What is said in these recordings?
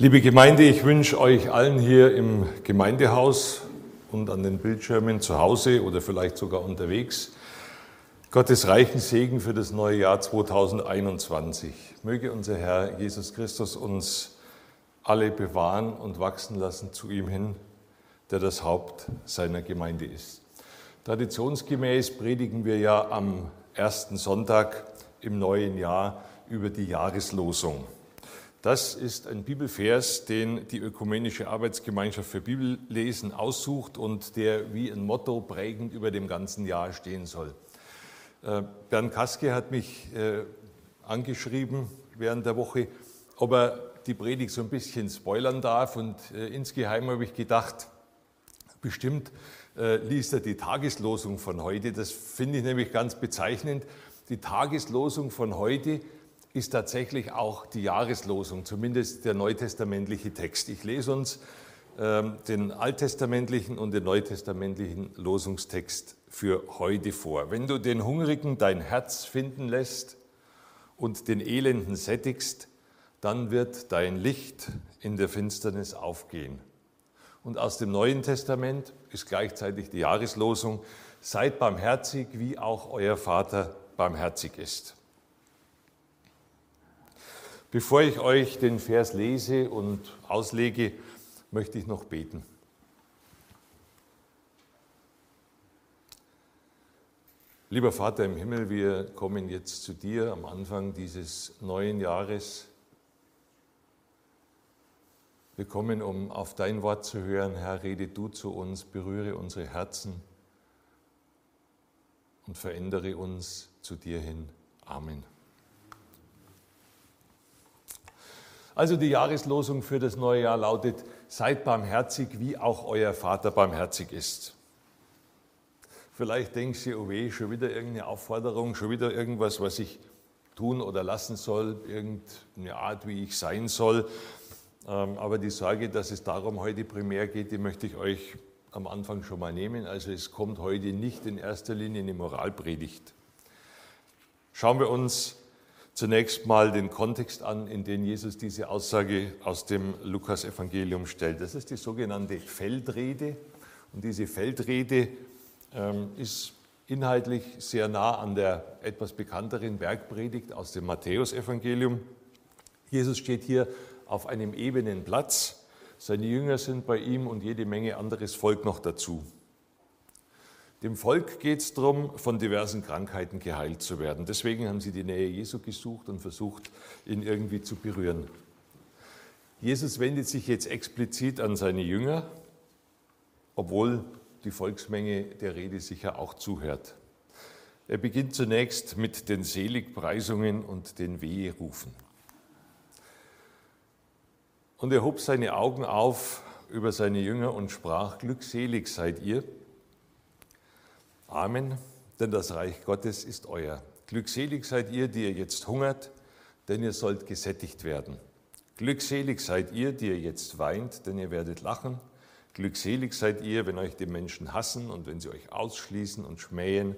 Liebe Gemeinde, ich wünsche euch allen hier im Gemeindehaus und an den Bildschirmen zu Hause oder vielleicht sogar unterwegs Gottes reichen Segen für das neue Jahr 2021. Möge unser Herr Jesus Christus uns alle bewahren und wachsen lassen zu ihm hin, der das Haupt seiner Gemeinde ist. Traditionsgemäß predigen wir ja am ersten Sonntag im neuen Jahr über die Jahreslosung. Das ist ein Bibelvers, den die Ökumenische Arbeitsgemeinschaft für Bibellesen aussucht und der wie ein Motto prägend über dem ganzen Jahr stehen soll. Äh, Bernd Kaske hat mich äh, angeschrieben während der Woche, ob er die Predigt so ein bisschen spoilern darf. Und äh, insgeheim habe ich gedacht, bestimmt liest er die Tageslosung von heute. Das finde ich nämlich ganz bezeichnend. Die Tageslosung von heute ist tatsächlich auch die Jahreslosung, zumindest der neutestamentliche Text. Ich lese uns ähm, den alttestamentlichen und den neutestamentlichen Losungstext für heute vor. Wenn du den Hungrigen dein Herz finden lässt und den Elenden sättigst, dann wird dein Licht in der Finsternis aufgehen. Und aus dem Neuen Testament ist gleichzeitig die Jahreslosung, seid barmherzig, wie auch euer Vater barmherzig ist. Bevor ich euch den Vers lese und auslege, möchte ich noch beten. Lieber Vater im Himmel, wir kommen jetzt zu dir am Anfang dieses neuen Jahres. Wir kommen, um auf dein Wort zu hören. Herr, rede du zu uns, berühre unsere Herzen und verändere uns zu dir hin. Amen. Also die Jahreslosung für das neue Jahr lautet, seid barmherzig, wie auch euer Vater barmherzig ist. Vielleicht denkst du, oh weh, schon wieder irgendeine Aufforderung, schon wieder irgendwas, was ich tun oder lassen soll, irgendeine Art, wie ich sein soll. Ähm, aber die Sorge, dass es darum heute primär geht, die möchte ich euch am Anfang schon mal nehmen. Also es kommt heute nicht in erster Linie eine Moralpredigt. Schauen wir uns zunächst mal den Kontext an, in den Jesus diese Aussage aus dem Lukas-Evangelium stellt. Das ist die sogenannte Feldrede. Und diese Feldrede ähm, ist inhaltlich sehr nah an der etwas bekannteren Bergpredigt aus dem Matthäusevangelium. Jesus steht hier auf einem ebenen Platz. Seine Jünger sind bei ihm und jede Menge anderes Volk noch dazu. Dem Volk geht es darum, von diversen Krankheiten geheilt zu werden. Deswegen haben sie die Nähe Jesu gesucht und versucht, ihn irgendwie zu berühren. Jesus wendet sich jetzt explizit an seine Jünger, obwohl die Volksmenge der Rede sicher auch zuhört. Er beginnt zunächst mit den Seligpreisungen und den Weherufen. Und er hob seine Augen auf über seine Jünger und sprach, Glückselig seid ihr, Amen, denn das Reich Gottes ist euer. Glückselig seid ihr, die ihr jetzt hungert, denn ihr sollt gesättigt werden. Glückselig seid ihr, die ihr jetzt weint, denn ihr werdet lachen. Glückselig seid ihr, wenn euch die Menschen hassen und wenn sie euch ausschließen und schmähen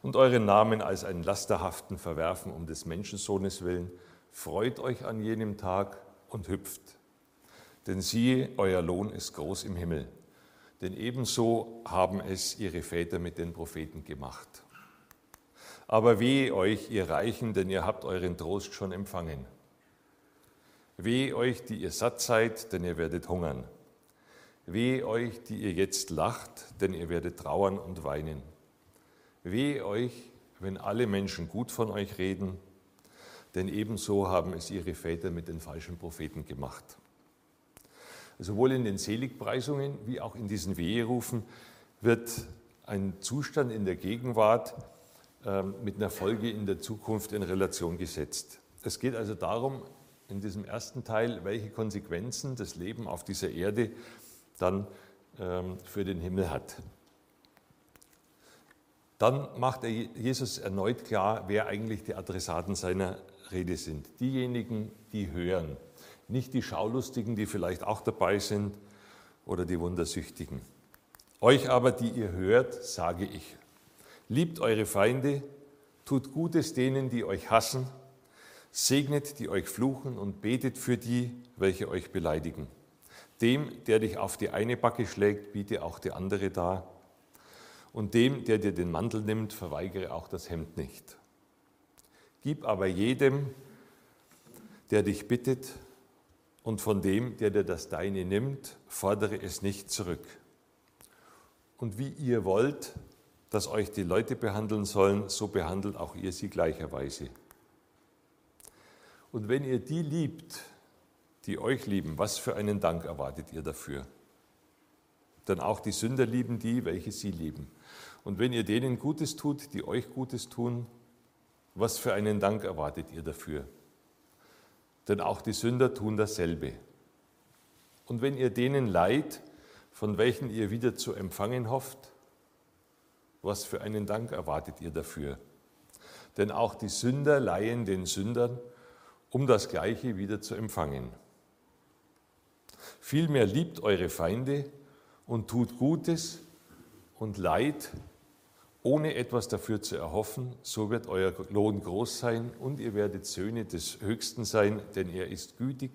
und euren Namen als einen Lasterhaften verwerfen um des Menschensohnes willen. Freut euch an jenem Tag und hüpft. Denn siehe, euer Lohn ist groß im Himmel denn ebenso haben es ihre Väter mit den Propheten gemacht. Aber weh euch, ihr Reichen, denn ihr habt euren Trost schon empfangen. Weh euch, die ihr satt seid, denn ihr werdet hungern. Weh euch, die ihr jetzt lacht, denn ihr werdet trauern und weinen. Weh euch, wenn alle Menschen gut von euch reden, denn ebenso haben es ihre Väter mit den falschen Propheten gemacht. Sowohl in den Seligpreisungen wie auch in diesen Weherufen wird ein Zustand in der Gegenwart ähm, mit einer Folge in der Zukunft in Relation gesetzt. Es geht also darum, in diesem ersten Teil, welche Konsequenzen das Leben auf dieser Erde dann ähm, für den Himmel hat. Dann macht Jesus erneut klar, wer eigentlich die Adressaten seiner Rede sind. Diejenigen, die hören, nicht die Schaulustigen, die vielleicht auch dabei sind, oder die Wundersüchtigen. Euch aber, die ihr hört, sage ich, liebt eure Feinde, tut Gutes denen, die euch hassen, Segnet, die euch fluchen und betet für die, welche euch beleidigen. Dem, der dich auf die eine Backe schlägt, biete auch die andere dar. Und dem, der dir den Mantel nimmt, verweigere auch das Hemd nicht. Gib aber jedem, der dich bittet, und von dem, der dir das Deine nimmt, fordere es nicht zurück. Und wie ihr wollt, dass euch die Leute behandeln sollen, so behandelt auch ihr sie gleicherweise. Und wenn ihr die liebt, die euch lieben, was für einen Dank erwartet ihr dafür? Denn auch die Sünder lieben die, welche sie lieben. Und wenn ihr denen Gutes tut, die euch Gutes tun, was für einen Dank erwartet ihr dafür? Denn auch die Sünder tun dasselbe. Und wenn ihr denen leid, von welchen ihr wieder zu empfangen hofft, was für einen Dank erwartet ihr dafür? Denn auch die Sünder leihen den Sündern, um das Gleiche wieder zu empfangen. Vielmehr liebt eure Feinde und tut Gutes und Leid, ohne etwas dafür zu erhoffen, so wird euer Lohn groß sein und ihr werdet Söhne des Höchsten sein, denn er ist gütig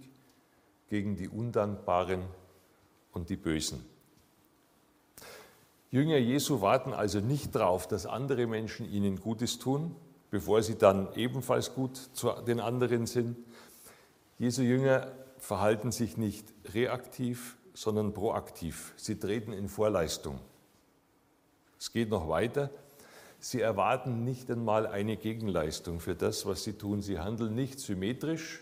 gegen die Undankbaren und die Bösen. Jünger Jesu warten also nicht darauf, dass andere Menschen ihnen Gutes tun, bevor sie dann ebenfalls gut zu den anderen sind. Jesu Jünger verhalten sich nicht reaktiv, sondern proaktiv. Sie treten in Vorleistung. Es geht noch weiter. Sie erwarten nicht einmal eine Gegenleistung für das, was sie tun. Sie handeln nicht symmetrisch,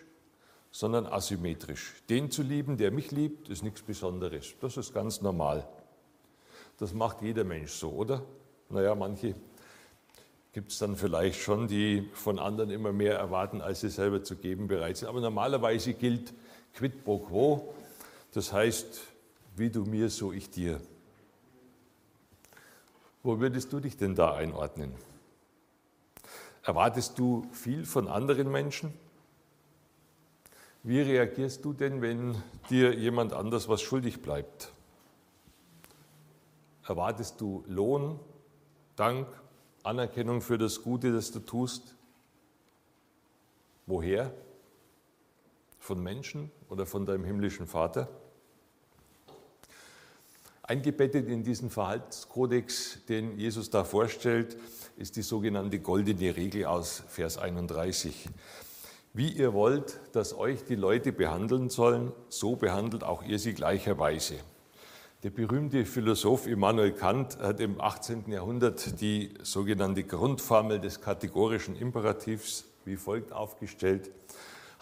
sondern asymmetrisch. Den zu lieben, der mich liebt, ist nichts Besonderes. Das ist ganz normal. Das macht jeder Mensch so, oder? Naja, manche gibt es dann vielleicht schon, die von anderen immer mehr erwarten, als sie selber zu geben bereit sind. Aber normalerweise gilt quid pro quo. Das heißt, wie du mir, so ich dir. Wo würdest du dich denn da einordnen? Erwartest du viel von anderen Menschen? Wie reagierst du denn, wenn dir jemand anders was schuldig bleibt? Erwartest du Lohn, Dank, Anerkennung für das Gute, das du tust? Woher? Von Menschen oder von deinem himmlischen Vater? Eingebettet in diesen Verhaltenskodex, den Jesus da vorstellt, ist die sogenannte goldene Regel aus Vers 31. Wie ihr wollt, dass euch die Leute behandeln sollen, so behandelt auch ihr sie gleicherweise. Der berühmte Philosoph Immanuel Kant hat im 18. Jahrhundert die sogenannte Grundformel des kategorischen Imperativs wie folgt aufgestellt.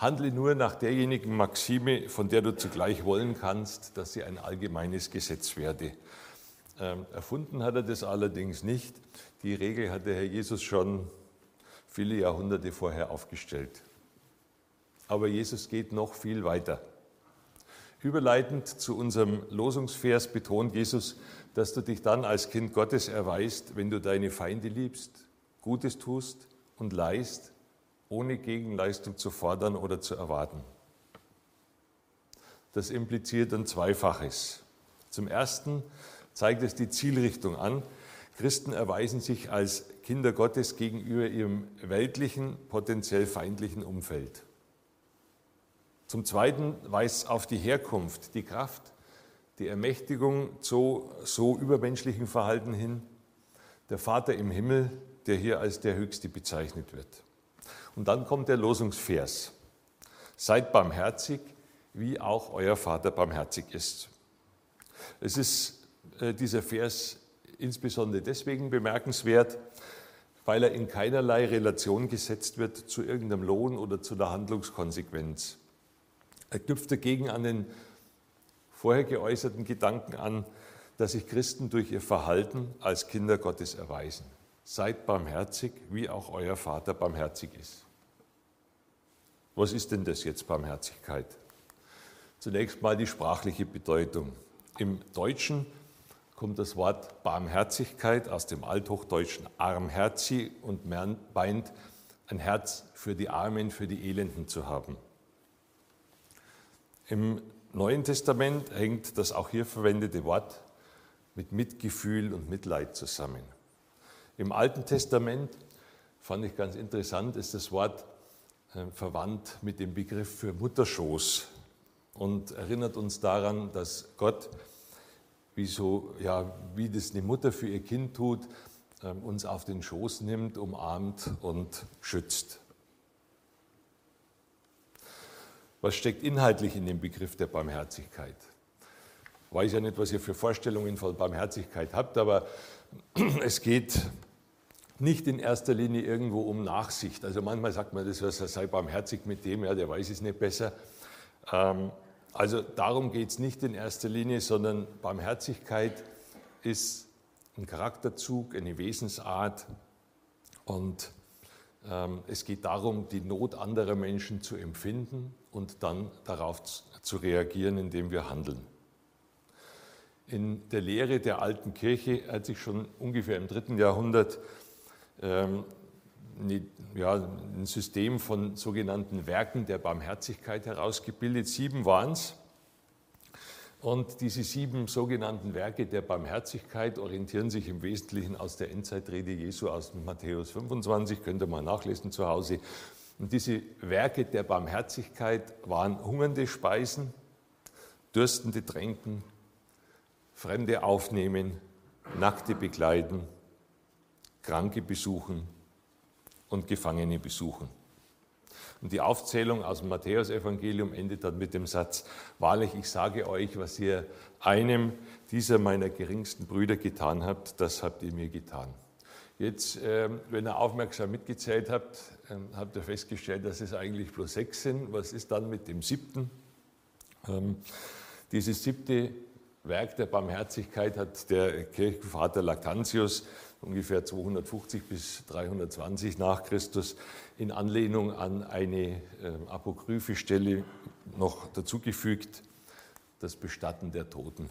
Handle nur nach derjenigen Maxime, von der du zugleich wollen kannst, dass sie ein allgemeines Gesetz werde. Ähm, erfunden hat er das allerdings nicht. Die Regel hat der Herr Jesus schon viele Jahrhunderte vorher aufgestellt. Aber Jesus geht noch viel weiter. Überleitend zu unserem Losungsvers betont Jesus, dass du dich dann als Kind Gottes erweist, wenn du deine Feinde liebst, Gutes tust und leist, ohne Gegenleistung zu fordern oder zu erwarten. Das impliziert ein Zweifaches. Zum Ersten zeigt es die Zielrichtung an. Christen erweisen sich als Kinder Gottes gegenüber ihrem weltlichen, potenziell feindlichen Umfeld. Zum Zweiten weist es auf die Herkunft, die Kraft, die Ermächtigung zu so übermenschlichen Verhalten hin. Der Vater im Himmel, der hier als der Höchste bezeichnet wird. Und dann kommt der Losungsvers. Seid barmherzig, wie auch euer Vater barmherzig ist. Es ist äh, dieser Vers insbesondere deswegen bemerkenswert, weil er in keinerlei Relation gesetzt wird zu irgendeinem Lohn oder zu einer Handlungskonsequenz. Er knüpft dagegen an den vorher geäußerten Gedanken an, dass sich Christen durch ihr Verhalten als Kinder Gottes erweisen. Seid barmherzig, wie auch euer Vater barmherzig ist. Was ist denn das jetzt Barmherzigkeit? Zunächst mal die sprachliche Bedeutung. Im Deutschen kommt das Wort Barmherzigkeit aus dem althochdeutschen armherzi und meint ein Herz für die Armen, für die Elenden zu haben. Im Neuen Testament hängt das auch hier verwendete Wort mit Mitgefühl und Mitleid zusammen. Im Alten Testament fand ich ganz interessant, ist das Wort äh, verwandt mit dem Begriff für Mutterschoß und erinnert uns daran, dass Gott, wie, so, ja, wie das eine Mutter für ihr Kind tut, ähm, uns auf den Schoß nimmt, umarmt und schützt. Was steckt inhaltlich in dem Begriff der Barmherzigkeit? Ich weiß ja nicht, was ihr für Vorstellungen von Barmherzigkeit habt, aber es geht nicht in erster Linie irgendwo um Nachsicht. Also manchmal sagt man, das sei barmherzig mit dem, ja, der weiß es nicht besser. Ähm, also darum geht es nicht in erster Linie, sondern Barmherzigkeit ist ein Charakterzug, eine Wesensart und ähm, es geht darum, die Not anderer Menschen zu empfinden und dann darauf zu reagieren, indem wir handeln. In der Lehre der alten Kirche hat sich schon ungefähr im dritten Jahrhundert ja, ein System von sogenannten Werken der Barmherzigkeit herausgebildet. Sieben waren es. Und diese sieben sogenannten Werke der Barmherzigkeit orientieren sich im Wesentlichen aus der Endzeitrede Jesu aus Matthäus 25, könnt ihr mal nachlesen zu Hause. Und diese Werke der Barmherzigkeit waren hungernde Speisen, dürstende Tränken, Fremde aufnehmen, Nackte begleiten, Kranke besuchen und Gefangene besuchen. Und die Aufzählung aus dem Matthäusevangelium endet dann mit dem Satz, wahrlich, ich sage euch, was ihr einem dieser meiner geringsten Brüder getan habt, das habt ihr mir getan. Jetzt, ähm, wenn ihr aufmerksam mitgezählt habt, ähm, habt ihr festgestellt, dass es eigentlich bloß sechs sind. Was ist dann mit dem siebten? Ähm, dieses siebte Werk der Barmherzigkeit hat der Kirchenvater Lactantius ungefähr 250 bis 320 nach Christus in Anlehnung an eine äh, apokryphe Stelle noch dazugefügt, das Bestatten der Toten.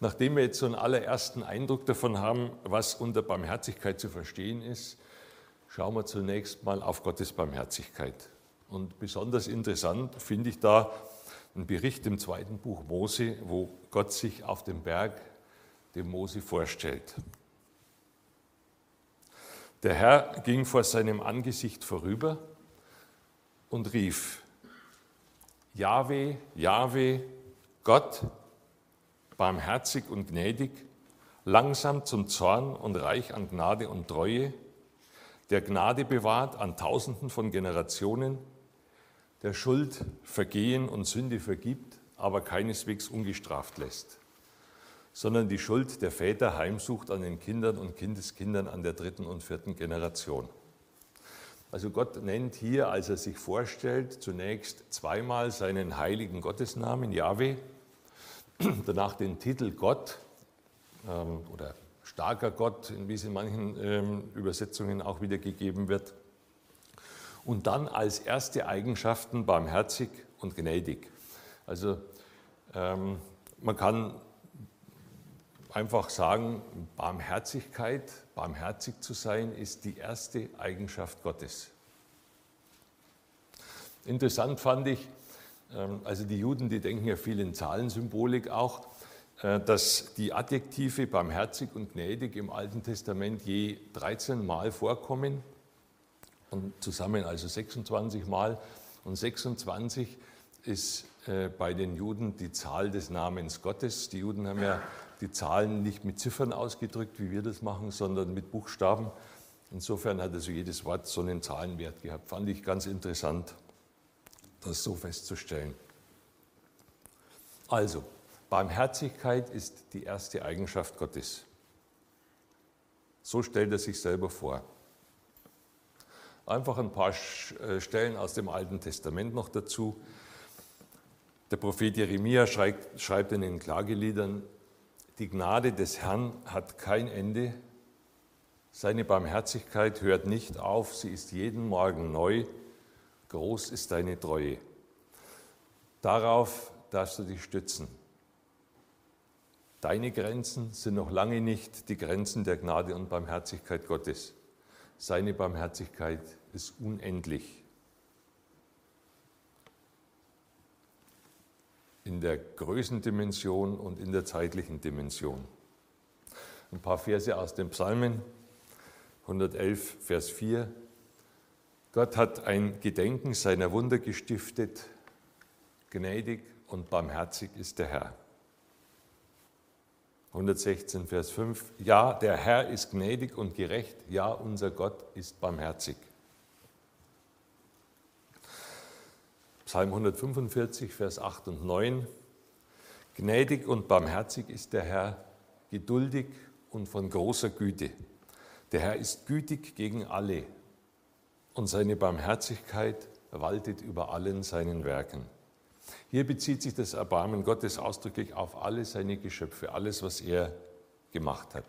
Nachdem wir jetzt so einen allerersten Eindruck davon haben, was unter Barmherzigkeit zu verstehen ist, schauen wir zunächst mal auf Gottes Barmherzigkeit. Und besonders interessant finde ich da einen Bericht im zweiten Buch Mose, wo Gott sich auf dem Berg dem Mose vorstellt. Der Herr ging vor seinem Angesicht vorüber und rief, Jahwe, Jahwe, Gott, barmherzig und gnädig, langsam zum Zorn und reich an Gnade und Treue, der Gnade bewahrt an Tausenden von Generationen, der Schuld, Vergehen und Sünde vergibt, aber keineswegs ungestraft lässt sondern die Schuld der Väter heimsucht an den Kindern und Kindeskindern an der dritten und vierten Generation. Also Gott nennt hier, als er sich vorstellt, zunächst zweimal seinen heiligen Gottesnamen, Yahweh, danach den Titel Gott ähm, oder starker Gott, wie es in manchen ähm, Übersetzungen auch wiedergegeben wird, und dann als erste Eigenschaften barmherzig und gnädig. Also ähm, man kann einfach sagen, Barmherzigkeit, barmherzig zu sein, ist die erste Eigenschaft Gottes. Interessant fand ich, ähm, also die Juden, die denken ja viel in Zahlensymbolik auch, äh, dass die Adjektive barmherzig und gnädig im Alten Testament je 13 Mal vorkommen und zusammen also 26 Mal. Und 26 ist äh, bei den Juden die Zahl des Namens Gottes. Die Juden haben ja die Zahlen nicht mit Ziffern ausgedrückt, wie wir das machen, sondern mit Buchstaben. Insofern hat also jedes Wort so einen Zahlenwert gehabt. Fand ich ganz interessant, das so festzustellen. Also, Barmherzigkeit ist die erste Eigenschaft Gottes. So stellt er sich selber vor. Einfach ein paar äh, Stellen aus dem Alten Testament noch dazu. Der Prophet Jeremia schreibt, schreibt in den Klageliedern, die Gnade des Herrn hat kein Ende. Seine Barmherzigkeit hört nicht auf, sie ist jeden Morgen neu. Groß ist deine Treue. Darauf darfst du dich stützen. Deine Grenzen sind noch lange nicht die Grenzen der Gnade und Barmherzigkeit Gottes. Seine Barmherzigkeit ist unendlich. In der Größendimension und in der zeitlichen Dimension. Ein paar Verse aus den Psalmen, 111, Vers 4. Gott hat ein Gedenken seiner Wunder gestiftet. Gnädig und barmherzig ist der Herr. 116, Vers 5. Ja, der Herr ist gnädig und gerecht. Ja, unser Gott ist barmherzig. Psalm 145, Vers 8 und 9. Gnädig und barmherzig ist der Herr, geduldig und von großer Güte. Der Herr ist gütig gegen alle und seine Barmherzigkeit waltet über allen seinen Werken. Hier bezieht sich das Erbarmen Gottes ausdrücklich auf alle seine Geschöpfe, alles, was er gemacht hat.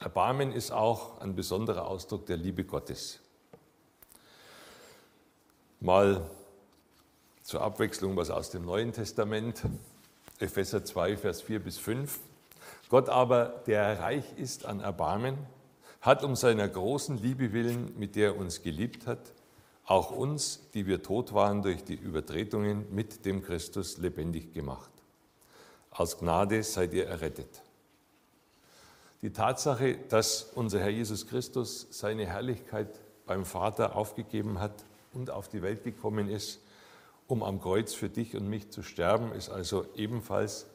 Erbarmen ist auch ein besonderer Ausdruck der Liebe Gottes. Mal zur Abwechslung was aus dem Neuen Testament, Epheser 2, Vers 4 bis 5. Gott aber, der reich ist an Erbarmen, hat um seiner großen Liebe willen, mit der er uns geliebt hat, auch uns, die wir tot waren durch die Übertretungen, mit dem Christus lebendig gemacht. Aus Gnade seid ihr errettet. Die Tatsache, dass unser Herr Jesus Christus seine Herrlichkeit beim Vater aufgegeben hat und auf die Welt gekommen ist, um am Kreuz für dich und mich zu sterben, ist also ebenfalls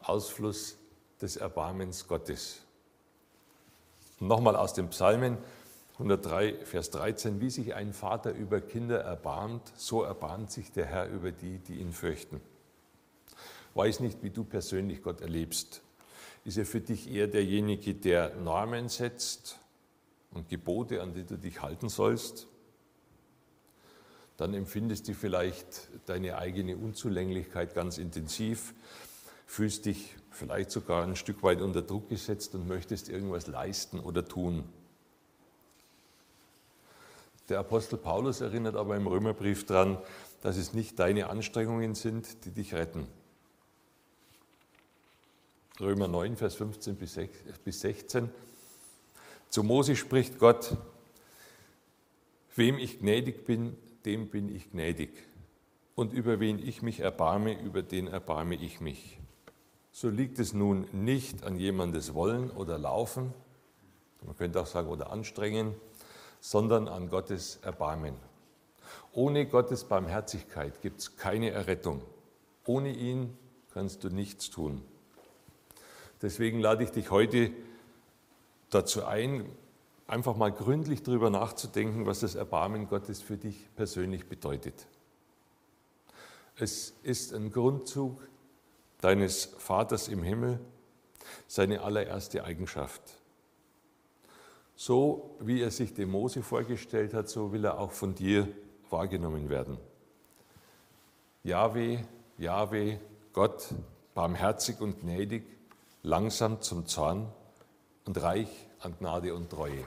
Ausfluss des Erbarmens Gottes. Nochmal aus den Psalmen, 103, Vers 13, wie sich ein Vater über Kinder erbarmt, so erbarmt sich der Herr über die, die ihn fürchten. Weiß nicht, wie du persönlich Gott erlebst. Ist er für dich eher derjenige, der Normen setzt und Gebote, an die du dich halten sollst? Dann empfindest du vielleicht deine eigene Unzulänglichkeit ganz intensiv, fühlst dich vielleicht sogar ein Stück weit unter Druck gesetzt und möchtest irgendwas leisten oder tun. Der Apostel Paulus erinnert aber im Römerbrief daran, dass es nicht deine Anstrengungen sind, die dich retten. Römer 9, Vers 15 bis 16. Zu Mose spricht Gott, wem ich gnädig bin, dem bin ich gnädig. Und über wen ich mich erbarme, über den erbarme ich mich. So liegt es nun nicht an jemandes Wollen oder Laufen, man könnte auch sagen, oder Anstrengen, sondern an Gottes Erbarmen. Ohne Gottes Barmherzigkeit gibt es keine Errettung. Ohne ihn kannst du nichts tun. Deswegen lade ich dich heute dazu ein, einfach mal gründlich darüber nachzudenken, was das Erbarmen Gottes für dich persönlich bedeutet. Es ist ein Grundzug deines Vaters im Himmel, seine allererste Eigenschaft. So wie er sich dem Mose vorgestellt hat, so will er auch von dir wahrgenommen werden. Jahwe, Jahwe, Gott, barmherzig und gnädig, langsam zum Zorn und reich an Gnade und Treue.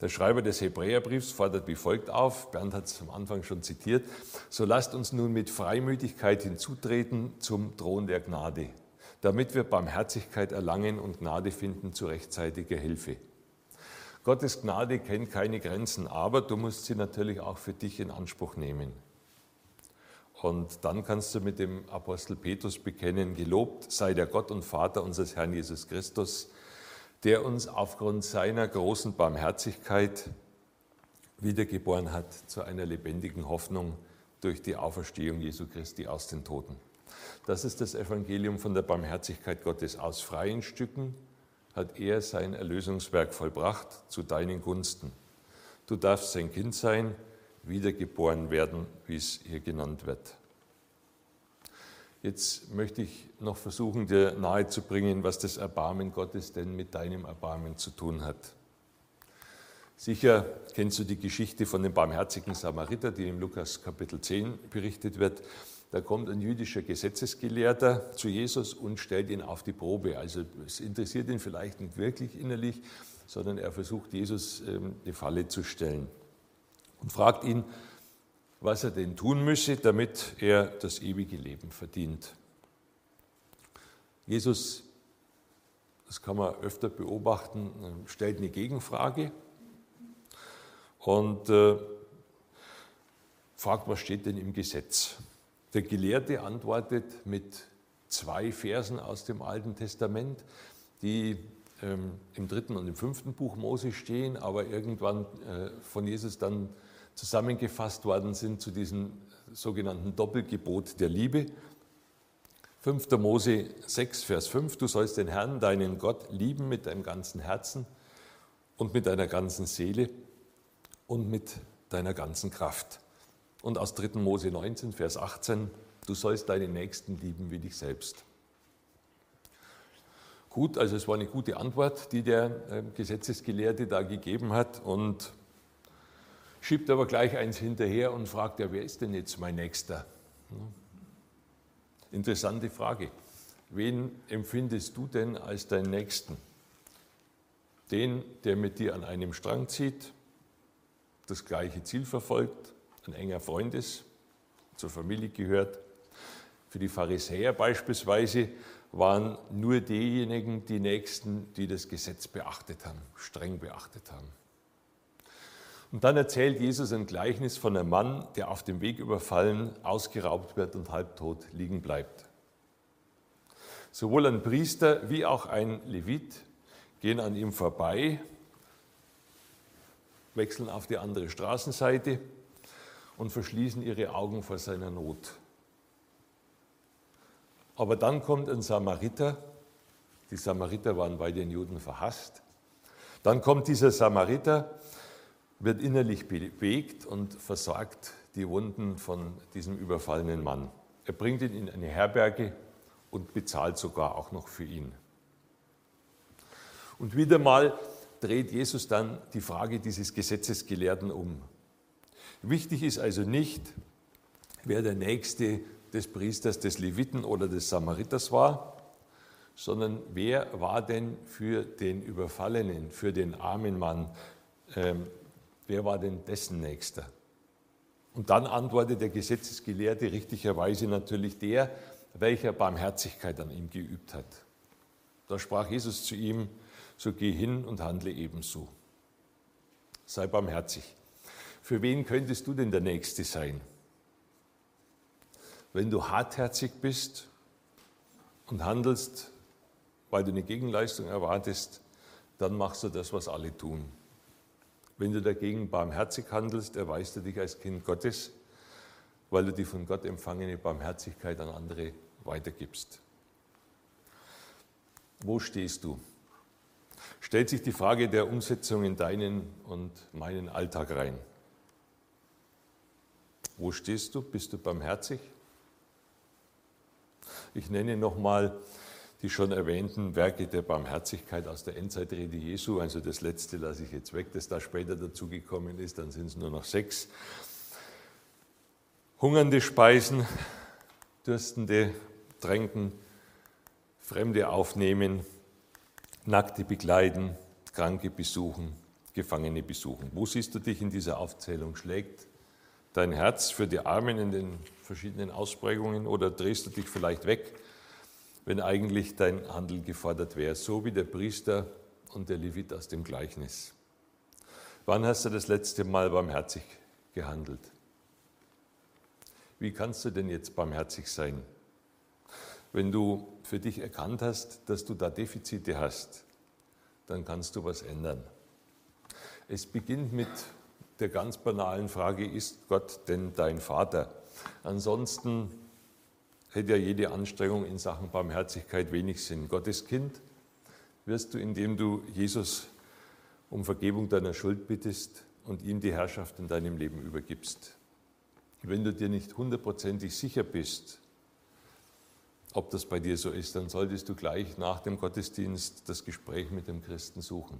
Der Schreiber des Hebräerbriefs fordert wie folgt auf, Bernd hat es am Anfang schon zitiert, so lasst uns nun mit Freimütigkeit hinzutreten zum Thron der Gnade damit wir Barmherzigkeit erlangen und Gnade finden zu rechtzeitiger Hilfe. Gottes Gnade kennt keine Grenzen, aber du musst sie natürlich auch für dich in Anspruch nehmen. Und dann kannst du mit dem Apostel Petrus bekennen, gelobt sei der Gott und Vater unseres Herrn Jesus Christus, der uns aufgrund seiner großen Barmherzigkeit wiedergeboren hat zu einer lebendigen Hoffnung durch die Auferstehung Jesu Christi aus den Toten. Das ist das Evangelium von der Barmherzigkeit Gottes. Aus freien Stücken hat er sein Erlösungswerk vollbracht zu deinen Gunsten. Du darfst sein Kind sein, wiedergeboren werden, wie es hier genannt wird. Jetzt möchte ich noch versuchen, dir nahezubringen, was das Erbarmen Gottes denn mit deinem Erbarmen zu tun hat. Sicher kennst du die Geschichte von dem barmherzigen Samariter, die im Lukas Kapitel 10 berichtet wird. Da kommt ein jüdischer Gesetzesgelehrter zu Jesus und stellt ihn auf die Probe. Also es interessiert ihn vielleicht nicht wirklich innerlich, sondern er versucht Jesus ähm, die Falle zu stellen und fragt ihn, was er denn tun müsse, damit er das ewige Leben verdient. Jesus, das kann man öfter beobachten, stellt eine Gegenfrage und äh, fragt, was steht denn im Gesetz? Der Gelehrte antwortet mit zwei Versen aus dem Alten Testament, die ähm, im dritten und im fünften Buch Mose stehen, aber irgendwann äh, von Jesus dann zusammengefasst worden sind zu diesem sogenannten Doppelgebot der Liebe. 5. Mose 6, Vers 5, du sollst den Herrn, deinen Gott, lieben mit deinem ganzen Herzen und mit deiner ganzen Seele und mit deiner ganzen Kraft. Und aus 3. Mose 19, Vers 18, du sollst deinen Nächsten lieben wie dich selbst. Gut, also es war eine gute Antwort, die der äh, Gesetzesgelehrte da gegeben hat und schiebt aber gleich eins hinterher und fragt, ja, wer ist denn jetzt mein Nächster? Interessante Frage. Wen empfindest du denn als deinen Nächsten? Den, der mit dir an einem Strang zieht, das gleiche Ziel verfolgt, ein enger Freund ist, zur Familie gehört. Für die Pharisäer beispielsweise waren nur diejenigen die Nächsten, die das Gesetz beachtet haben, streng beachtet haben. Und dann erzählt Jesus ein Gleichnis von einem Mann, der auf dem Weg überfallen, ausgeraubt wird und halbtot liegen bleibt. Sowohl ein Priester wie auch ein Levit gehen an ihm vorbei, wechseln auf die andere Straßenseite und verschließen ihre Augen vor seiner Not. Aber dann kommt ein Samariter, die Samariter waren bei den Juden verhasst, dann kommt dieser Samariter wird innerlich bewegt und versorgt die Wunden von diesem überfallenen Mann. Er bringt ihn in eine Herberge und bezahlt sogar auch noch für ihn. Und wieder mal dreht Jesus dann die Frage dieses Gesetzesgelehrten um. Wichtig ist also nicht, wer der Nächste des Priesters, des Leviten oder des Samariters war, sondern wer war denn für den Überfallenen, für den armen Mann, ähm, wer war denn dessen Nächster? Und dann antwortet der Gesetzesgelehrte richtigerweise natürlich der, welcher Barmherzigkeit an ihm geübt hat. Da sprach Jesus zu ihm, so geh hin und handle ebenso. Sei barmherzig. Für wen könntest du denn der Nächste sein? Wenn du hartherzig bist und handelst, weil du eine Gegenleistung erwartest, dann machst du das, was alle tun. Wenn du dagegen barmherzig handelst, erweist du dich als Kind Gottes, weil du die von Gott empfangene Barmherzigkeit an andere weitergibst. Wo stehst du? Stellt sich die Frage der Umsetzung in deinen und meinen Alltag rein. Wo stehst du? Bist du barmherzig? Ich nenne nochmal die schon erwähnten Werke der Barmherzigkeit aus der Endzeitrede Jesu. Also das letzte lasse ich jetzt weg, das da später dazugekommen ist, dann sind es nur noch sechs. Hungernde speisen, Dürstende tränken, Fremde aufnehmen, Nackte begleiten, Kranke besuchen, Gefangene besuchen. Wo siehst du dich in dieser Aufzählung? Schlägt dein Herz für die Armen in den verschiedenen Ausprägungen oder drehst du dich vielleicht weg wenn eigentlich dein Handeln gefordert wäre, so wie der Priester und der Levit aus dem Gleichnis. Wann hast du das letzte Mal barmherzig gehandelt? Wie kannst du denn jetzt barmherzig sein? Wenn du für dich erkannt hast, dass du da Defizite hast, dann kannst du was ändern. Es beginnt mit der ganz banalen Frage, ist Gott denn dein Vater? Ansonsten hätte ja jede Anstrengung in Sachen Barmherzigkeit wenig Sinn. Gottes Kind wirst du, indem du Jesus um Vergebung deiner Schuld bittest und ihm die Herrschaft in deinem Leben übergibst. Wenn du dir nicht hundertprozentig sicher bist, ob das bei dir so ist, dann solltest du gleich nach dem Gottesdienst das Gespräch mit dem Christen suchen.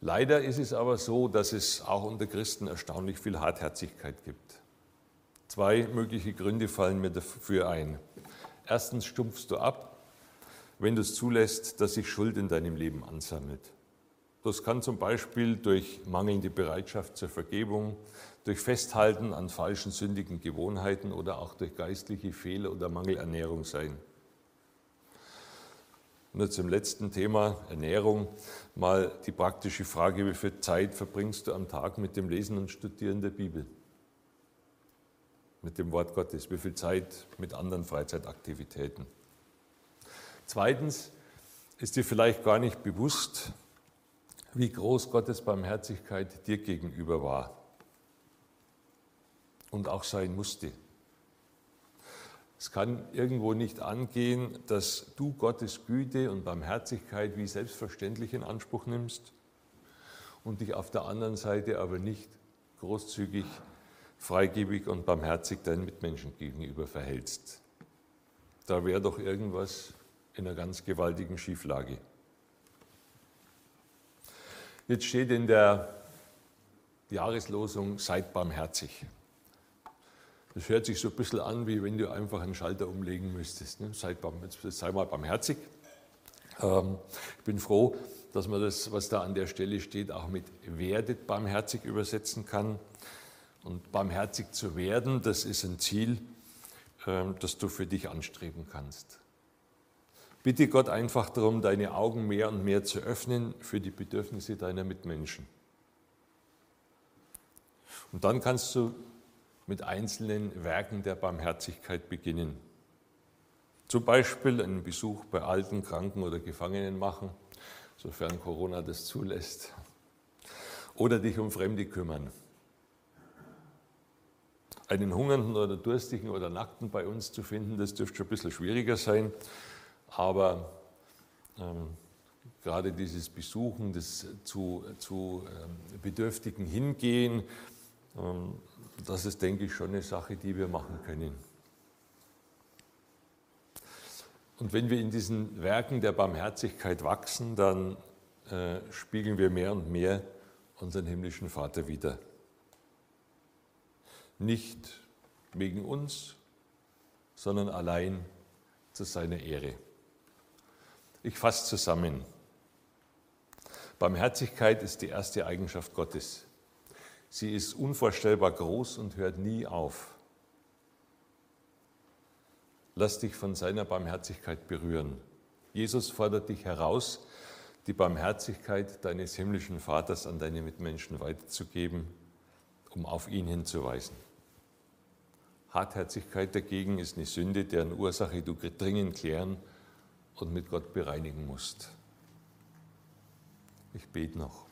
Leider ist es aber so, dass es auch unter Christen erstaunlich viel Hartherzigkeit gibt. Zwei mögliche Gründe fallen mir dafür ein. Erstens stumpfst du ab, wenn du es zulässt, dass sich Schuld in deinem Leben ansammelt. Das kann zum Beispiel durch mangelnde Bereitschaft zur Vergebung, durch Festhalten an falschen sündigen Gewohnheiten oder auch durch geistliche Fehler oder Mangelernährung sein. Nur zum letzten Thema Ernährung mal die praktische Frage, wie viel Zeit verbringst du am Tag mit dem Lesen und Studieren der Bibel? Mit dem Wort Gottes, wie viel Zeit mit anderen Freizeitaktivitäten. Zweitens, ist dir vielleicht gar nicht bewusst, wie groß Gottes Barmherzigkeit dir gegenüber war und auch sein musste. Es kann irgendwo nicht angehen, dass du Gottes Güte und Barmherzigkeit wie selbstverständlich in Anspruch nimmst und dich auf der anderen Seite aber nicht großzügig, freigebig und barmherzig deinen Mitmenschen gegenüber verhältst. Da wäre doch irgendwas in einer ganz gewaltigen Schieflage. Jetzt steht in der Jahreslosung, seid barmherzig. Das hört sich so ein bisschen an, wie wenn du einfach einen Schalter umlegen müsstest. Ne? Sei, sei, mal barmherzig. Ähm, ich bin froh, dass man das, was da an der Stelle steht, auch mit werdet barmherzig übersetzen kann. Und barmherzig zu werden, das ist ein Ziel, ähm, das du für dich anstreben kannst. Bitte Gott einfach darum, deine Augen mehr und mehr zu öffnen für die Bedürfnisse deiner Mitmenschen. Und dann kannst du mit einzelnen Werken der Barmherzigkeit beginnen. Zum Beispiel einen Besuch bei Alten, Kranken oder Gefangenen machen, sofern Corona das zulässt. Oder dich um Fremde kümmern. Einen Hungernden oder Durstigen oder Nackten bei uns zu finden, das dürfte schon ein bisschen schwieriger sein. Aber ähm, gerade dieses Besuchen, das zu, zu ähm, Bedürftigen hingehen, ähm, das ist, denke ich, schon eine Sache, die wir machen können. Und wenn wir in diesen Werken der Barmherzigkeit wachsen, dann äh, spiegeln wir mehr und mehr unseren himmlischen Vater wider. Nicht wegen uns, sondern allein zu seiner Ehre. Ich fasse zusammen. Barmherzigkeit ist die erste Eigenschaft Gottes. Sie ist unvorstellbar groß und hört nie auf. Lass dich von seiner Barmherzigkeit berühren. Jesus fordert dich heraus, die Barmherzigkeit deines himmlischen Vaters an deine Mitmenschen weiterzugeben, um auf ihn hinzuweisen. Hartherzigkeit dagegen ist eine Sünde, deren Ursache du dringend klären und mit Gott bereinigen musst. Ich bete noch.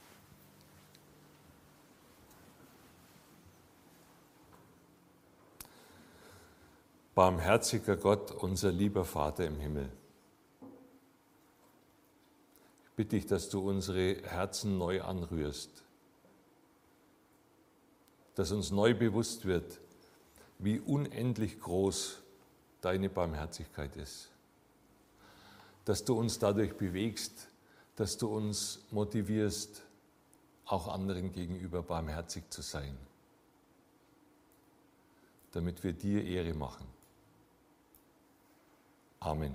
Barmherziger Gott, unser lieber Vater im Himmel. Ich bitte dich, dass du unsere Herzen neu anrührst, dass uns neu bewusst wird, wie unendlich groß deine Barmherzigkeit ist, dass du uns dadurch bewegst, dass du uns motivierst, auch anderen gegenüber barmherzig zu sein, damit wir dir Ehre machen. Amen.